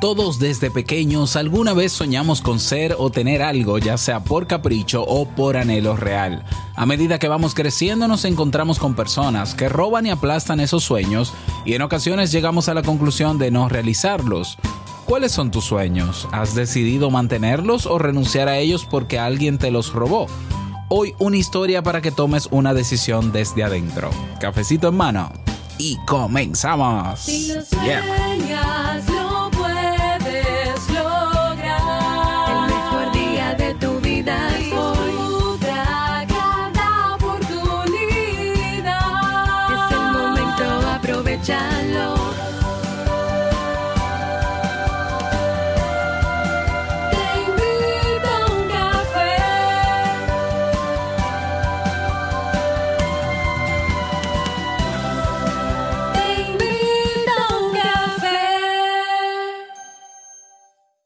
Todos desde pequeños alguna vez soñamos con ser o tener algo, ya sea por capricho o por anhelo real. A medida que vamos creciendo nos encontramos con personas que roban y aplastan esos sueños y en ocasiones llegamos a la conclusión de no realizarlos. ¿Cuáles son tus sueños? ¿Has decidido mantenerlos o renunciar a ellos porque alguien te los robó? Hoy una historia para que tomes una decisión desde adentro. Cafecito en mano y comenzamos.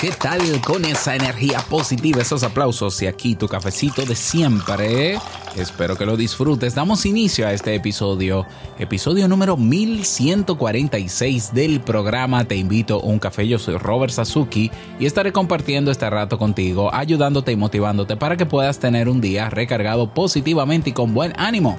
¿Qué tal con esa energía positiva, esos aplausos y aquí tu cafecito de siempre? Espero que lo disfrutes. Damos inicio a este episodio, episodio número 1146 del programa Te invito a un café. Yo soy Robert Sasuki y estaré compartiendo este rato contigo, ayudándote y motivándote para que puedas tener un día recargado positivamente y con buen ánimo.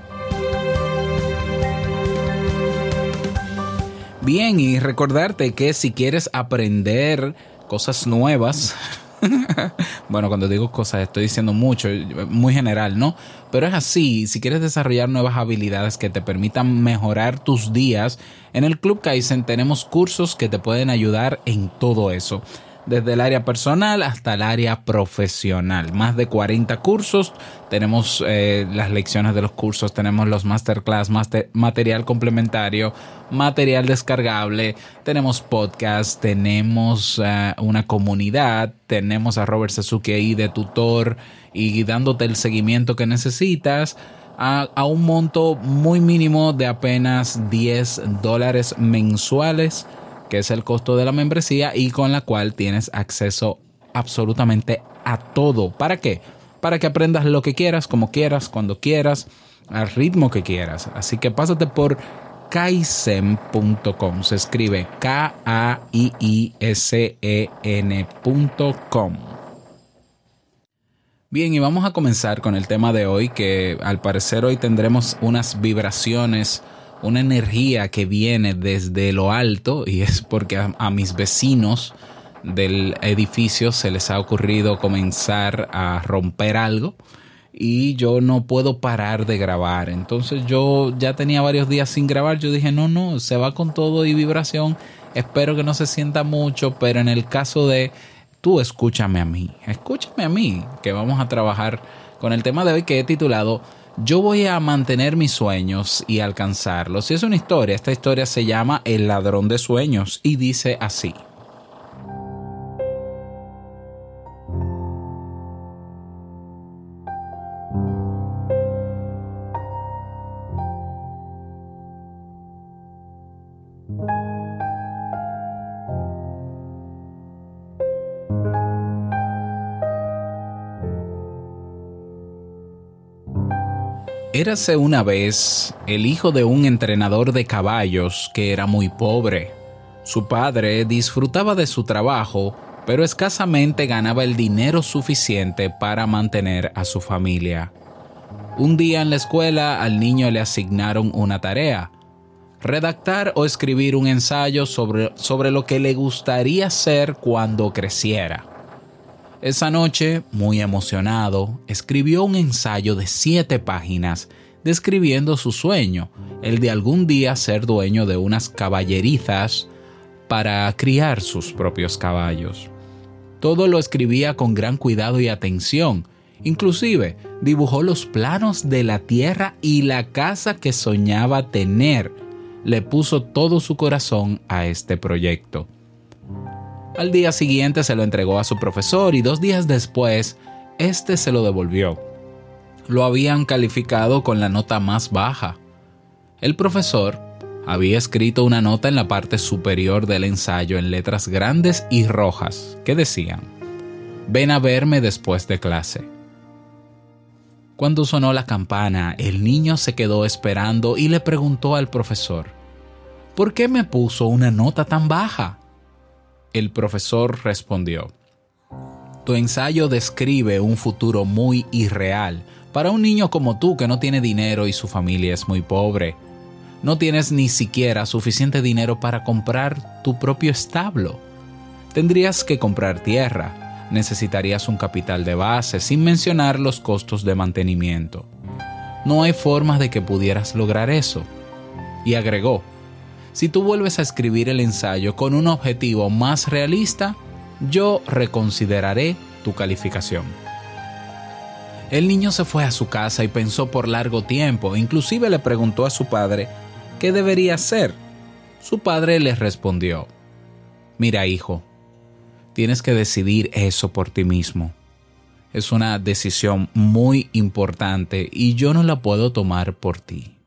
Bien, y recordarte que si quieres aprender cosas nuevas, bueno, cuando digo cosas estoy diciendo mucho, muy general, ¿no? Pero es así, si quieres desarrollar nuevas habilidades que te permitan mejorar tus días, en el Club Kaizen tenemos cursos que te pueden ayudar en todo eso desde el área personal hasta el área profesional. Más de 40 cursos, tenemos eh, las lecciones de los cursos, tenemos los masterclass, material complementario, material descargable, tenemos podcast, tenemos eh, una comunidad, tenemos a Robert Sasuke ahí de tutor y dándote el seguimiento que necesitas. A, a, un monto muy mínimo de apenas 10 dólares mensuales que es el costo de la membresía y con la cual tienes acceso absolutamente a todo. ¿Para qué? Para que aprendas lo que quieras, como quieras, cuando quieras, al ritmo que quieras. Así que pásate por kaizen.com. Se escribe K-A-I-I-S-E-N.com. Bien, y vamos a comenzar con el tema de hoy, que al parecer hoy tendremos unas vibraciones una energía que viene desde lo alto y es porque a, mis vecinos del edificio se les ha ocurrido comenzar a romper algo y yo no puedo parar de grabar. Entonces yo ya tenía varios días sin grabar. Yo dije, no, no, se va con todo y vibración. Espero que no se sienta mucho, pero en el caso de tú escúchame a mí, escúchame a mí, que vamos a trabajar con el tema de hoy que he titulado yo voy a mantener mis sueños y alcanzarlos. Y es una historia, esta historia se llama El ladrón de sueños y dice así. Érase una vez el hijo de un entrenador de caballos que era muy pobre. Su padre disfrutaba de su trabajo, pero escasamente ganaba el dinero suficiente para mantener a su familia. Un día en la escuela al niño le asignaron una tarea, redactar o escribir un ensayo sobre, sobre lo que le gustaría ser cuando creciera. Esa noche, muy emocionado, escribió un ensayo de siete páginas describiendo su sueño, el de algún día ser dueño de unas caballerizas para criar sus propios caballos. Todo lo escribía con gran cuidado y atención, inclusive dibujó los planos de la tierra y la casa que soñaba tener. Le puso todo su corazón a este proyecto. Al día siguiente se lo entregó a su profesor y dos días después, este se lo devolvió. Lo habían calificado con la nota más baja. El profesor había escrito una nota en la parte superior del ensayo en letras grandes y rojas que decían, ven a verme después de clase. Cuando sonó la campana, el niño se quedó esperando y le preguntó al profesor, ¿por qué me puso una nota tan baja? El profesor respondió, Tu ensayo describe un futuro muy irreal para un niño como tú que no tiene dinero y su familia es muy pobre. No tienes ni siquiera suficiente dinero para comprar tu propio establo. Tendrías que comprar tierra, necesitarías un capital de base sin mencionar los costos de mantenimiento. No hay forma de que pudieras lograr eso. Y agregó, si tú vuelves a escribir el ensayo con un objetivo más realista, yo reconsideraré tu calificación. El niño se fue a su casa y pensó por largo tiempo, inclusive le preguntó a su padre qué debería hacer. Su padre le respondió, Mira hijo, tienes que decidir eso por ti mismo. Es una decisión muy importante y yo no la puedo tomar por ti.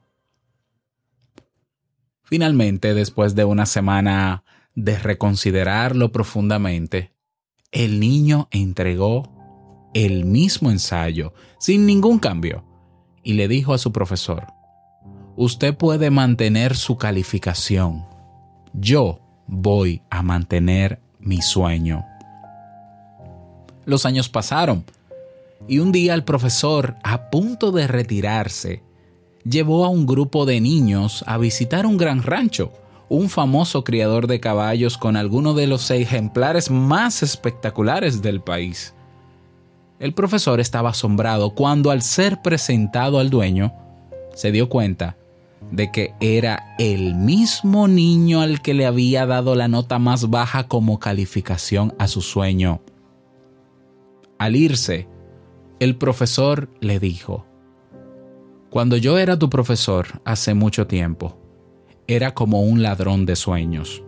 Finalmente, después de una semana de reconsiderarlo profundamente, el niño entregó el mismo ensayo, sin ningún cambio, y le dijo a su profesor, Usted puede mantener su calificación. Yo voy a mantener mi sueño. Los años pasaron, y un día el profesor, a punto de retirarse, llevó a un grupo de niños a visitar un gran rancho, un famoso criador de caballos con algunos de los ejemplares más espectaculares del país. El profesor estaba asombrado cuando al ser presentado al dueño, se dio cuenta de que era el mismo niño al que le había dado la nota más baja como calificación a su sueño. Al irse, el profesor le dijo, cuando yo era tu profesor hace mucho tiempo, era como un ladrón de sueños.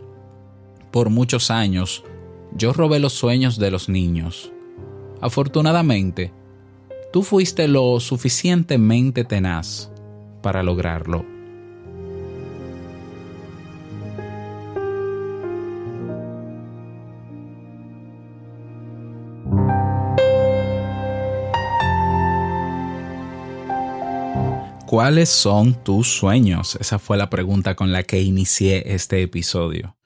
Por muchos años, yo robé los sueños de los niños. Afortunadamente, tú fuiste lo suficientemente tenaz para lograrlo. ¿Cuáles son tus sueños? Esa fue la pregunta con la que inicié este episodio.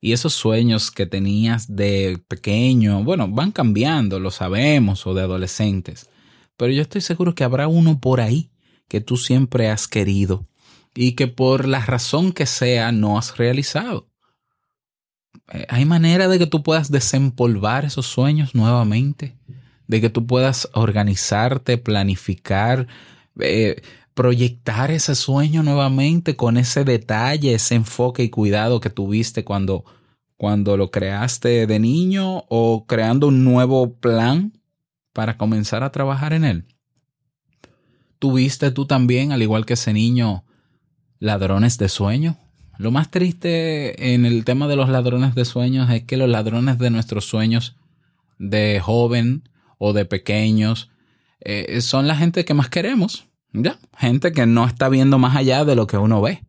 Y esos sueños que tenías de pequeño, bueno, van cambiando, lo sabemos, o de adolescentes. Pero yo estoy seguro que habrá uno por ahí que tú siempre has querido y que por la razón que sea no has realizado. Eh, ¿Hay manera de que tú puedas desempolvar esos sueños nuevamente? De que tú puedas organizarte, planificar, eh, proyectar ese sueño nuevamente con ese detalle, ese enfoque y cuidado que tuviste cuando, cuando lo creaste de niño o creando un nuevo plan para comenzar a trabajar en él. ¿Tuviste tú también, al igual que ese niño, ladrones de sueño? Lo más triste en el tema de los ladrones de sueños es que los ladrones de nuestros sueños de joven o de pequeños eh, son la gente que más queremos ya, gente que no está viendo más allá de lo que uno ve.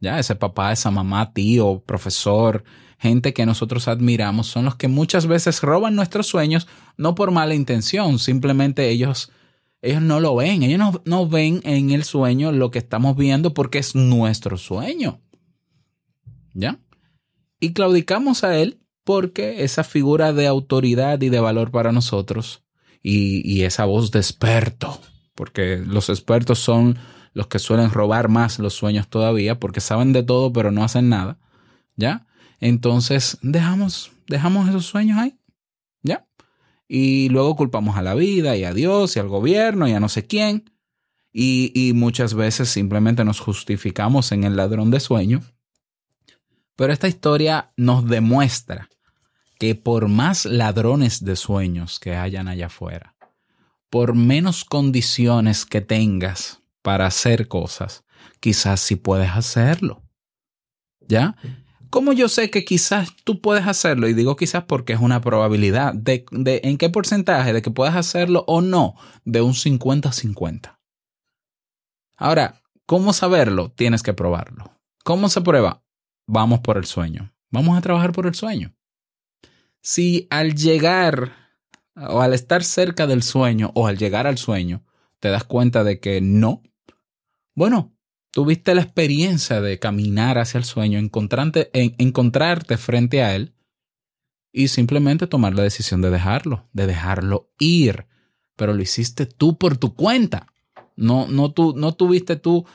Ya, ese papá, esa mamá, tío, profesor, gente que nosotros admiramos, son los que muchas veces roban nuestros sueños, no por mala intención, simplemente ellos, ellos no lo ven, ellos no, ven en el sueño lo que estamos viendo porque es nuestro sueño. ¿Ya? Y claudicamos a él porque esa figura de autoridad y de valor para nosotros y, y esa voz de experto porque los expertos son los que suelen robar más los sueños todavía, porque saben de todo pero no hacen nada, ¿ya? Entonces dejamos, dejamos esos sueños ahí, ¿ya? y luego culpamos a la vida y a Dios y al gobierno y a no sé quién. Y, y muchas veces simplemente nos justificamos en el ladrón de sueño. Pero esta historia nos demuestra que por más ladrones de sueños que hayan allá afuera, por menos condiciones que tengas para hacer cosas, quizás sí puedes hacerlo. ¿Ya? ¿Cómo yo sé que quizás tú puedes hacerlo? Y digo quizás porque es una probabilidad. ¿De, en qué porcentaje de que puedas hacerlo o no? De un 50-50. Ahora, ¿cómo saberlo? Tienes que probarlo. ¿Cómo se prueba? Vamos por el sueño. Vamos a trabajar por el sueño. Si al llegar o al estar cerca del sueño o al llegar al sueño te das cuenta de que no, bueno, tuviste la experiencia de caminar hacia el sueño, encontrarte, encontrarte frente a él y simplemente tomar la decisión de dejarlo, de dejarlo ir. Pero lo hiciste tú por tu cuenta. No, no, tú, no tuviste tú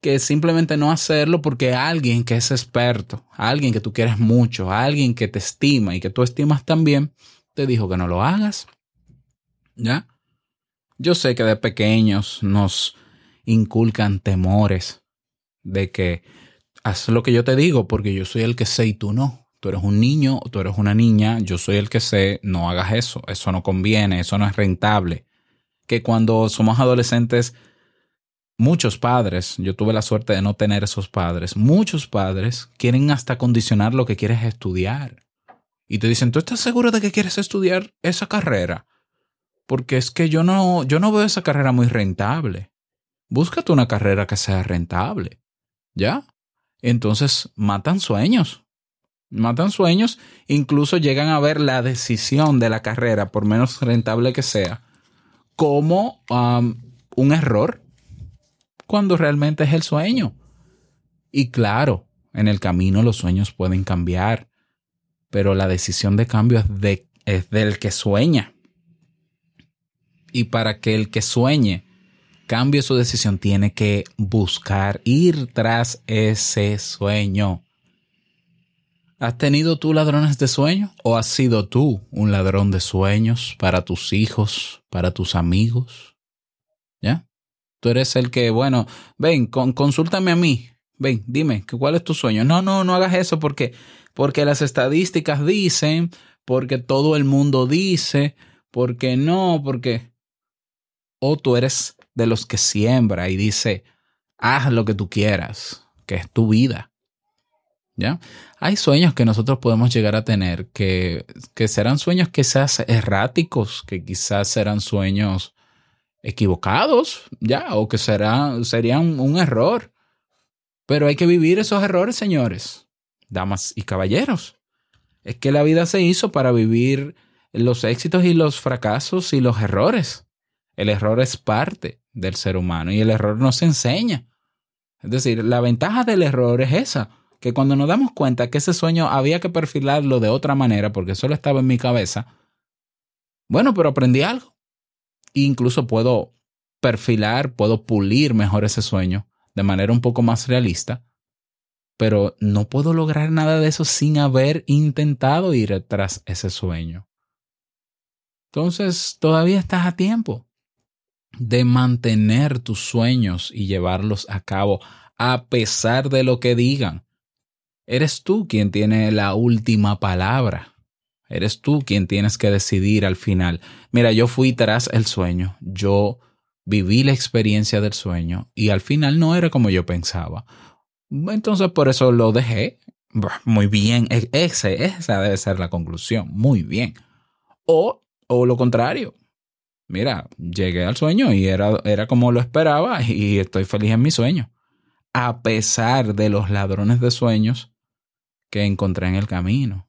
que simplemente no hacerlo porque alguien que es experto, alguien que tú quieres mucho, alguien que te estima y que tú estimas también, te dijo que no lo hagas. ¿Ya? Yo sé que de pequeños nos inculcan temores de que haz lo que yo te digo porque yo soy el que sé y tú no. Tú eres un niño o tú eres una niña, yo soy el que sé, no hagas eso, eso no conviene, eso no es rentable. Que cuando somos adolescentes, muchos padres, yo tuve la suerte de no tener esos padres, muchos padres quieren hasta condicionar lo que quieres estudiar. Y te dicen, ¿tú estás seguro de que quieres estudiar esa carrera? Porque es que yo no, yo no veo esa carrera muy rentable. Búscate una carrera que sea rentable. ¿Ya? Entonces matan sueños. Matan sueños, incluso llegan a ver la decisión de la carrera, por menos rentable que sea, como un error, cuando realmente es el sueño. Y claro, en el camino los sueños pueden cambiar, pero la decisión de cambio es, de, es del que sueña. Y para que el que sueñe cambie su decisión, tiene que buscar ir tras ese sueño. ¿Has tenido tú ladrones de sueños? ¿O has sido tú un ladrón de sueños para tus hijos, para tus amigos? ¿Ya? Tú eres el que, bueno, ven, consúltame a mí. Ven, dime, ¿cuál es tu sueño? No, no, no hagas eso porque, porque las estadísticas dicen, porque todo el mundo dice, porque no, porque... O tú eres de los que siembra y dice, haz lo que tú quieras, que es tu vida. ¿Ya? Hay sueños que nosotros podemos llegar a tener que, que serán sueños quizás erráticos, que quizás serán sueños equivocados, ¿ya? O que serán, serían un error. Pero hay que vivir esos errores, señores, damas y caballeros. Es que la vida se hizo para vivir los éxitos y los fracasos y los errores. El error es parte del ser humano y el error nos enseña. Es decir, la ventaja del error es esa, que cuando nos damos cuenta que ese sueño había que perfilarlo de otra manera porque solo estaba en mi cabeza, bueno, pero aprendí algo. E incluso puedo perfilar, puedo pulir mejor ese sueño de manera un poco más realista, pero no puedo lograr nada de eso sin haber intentado ir tras ese sueño. Entonces, todavía estás a tiempo de mantener tus sueños y llevarlos a cabo a pesar de lo que digan. Eres tú quien tiene la última palabra. Eres tú quien tienes que decidir al final. Mira, yo fui tras el sueño, yo viví la experiencia del sueño y al final no era como yo pensaba. Entonces por eso lo dejé. Muy bien, e-, esa debe ser la conclusión. Muy bien. O, o lo contrario, mira, llegué al sueño y era, era como lo esperaba y estoy feliz en mi sueño. A pesar de los ladrones de sueños que encontré en el camino.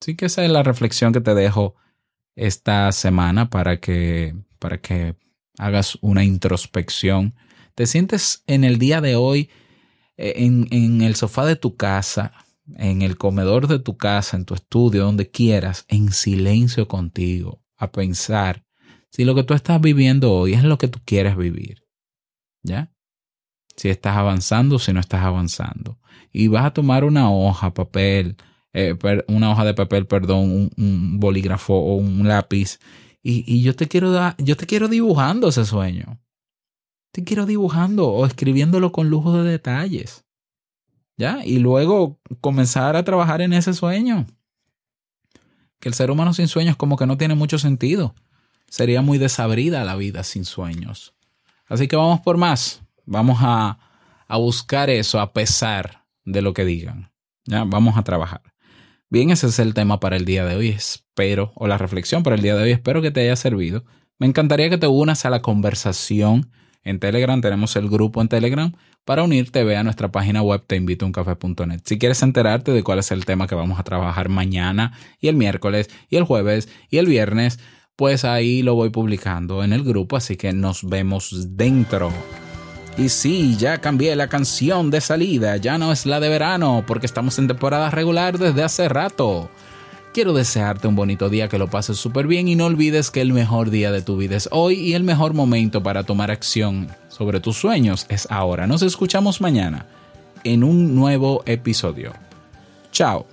Así que esa es la reflexión que te dejo esta semana para que, para que hagas una introspección. Te sientes en el día de hoy eh, en, en el sofá de tu casa, en el comedor de tu casa, en tu estudio, donde quieras, en silencio contigo, a pensar si lo que tú estás viviendo hoy es lo que tú quieres vivir. ¿Ya? Si estás avanzando o si no estás avanzando. Y vas a tomar una hoja, papel, eh, una hoja de papel, perdón, un, bolígrafo o un lápiz. Y, yo te quiero dar, yo te quiero dibujando ese sueño. Te quiero dibujando o escribiéndolo con lujo de detalles. ¿Ya? Y luego comenzar a trabajar en ese sueño. Que el ser humano sin sueños como que no tiene mucho sentido. Sería muy desabrida la vida sin sueños. Así que vamos por más. Vamos a, a buscar eso a pesar de lo que digan. ¿Ya? Vamos a trabajar. Bien, ese es el tema para el día de hoy. Espero, o la reflexión para el día de hoy, espero que te haya servido. Me encantaría que te unas a la conversación en Telegram. Tenemos el grupo en Telegram. Para unirte, ve a nuestra página web teinvitouncafé.net. Si quieres enterarte de cuál es el tema que vamos a trabajar mañana y el miércoles y el jueves y el viernes, pues ahí lo voy publicando en el grupo, así que nos vemos dentro. Y sí, ya cambié la canción de salida, ya no es la de verano, porque estamos en temporada regular desde hace rato. Quiero desearte un bonito día, que lo pases súper bien y no olvides que el mejor día de tu vida es hoy y el mejor momento para tomar acción sobre tus sueños es ahora. Nos escuchamos mañana en un nuevo episodio. Chao.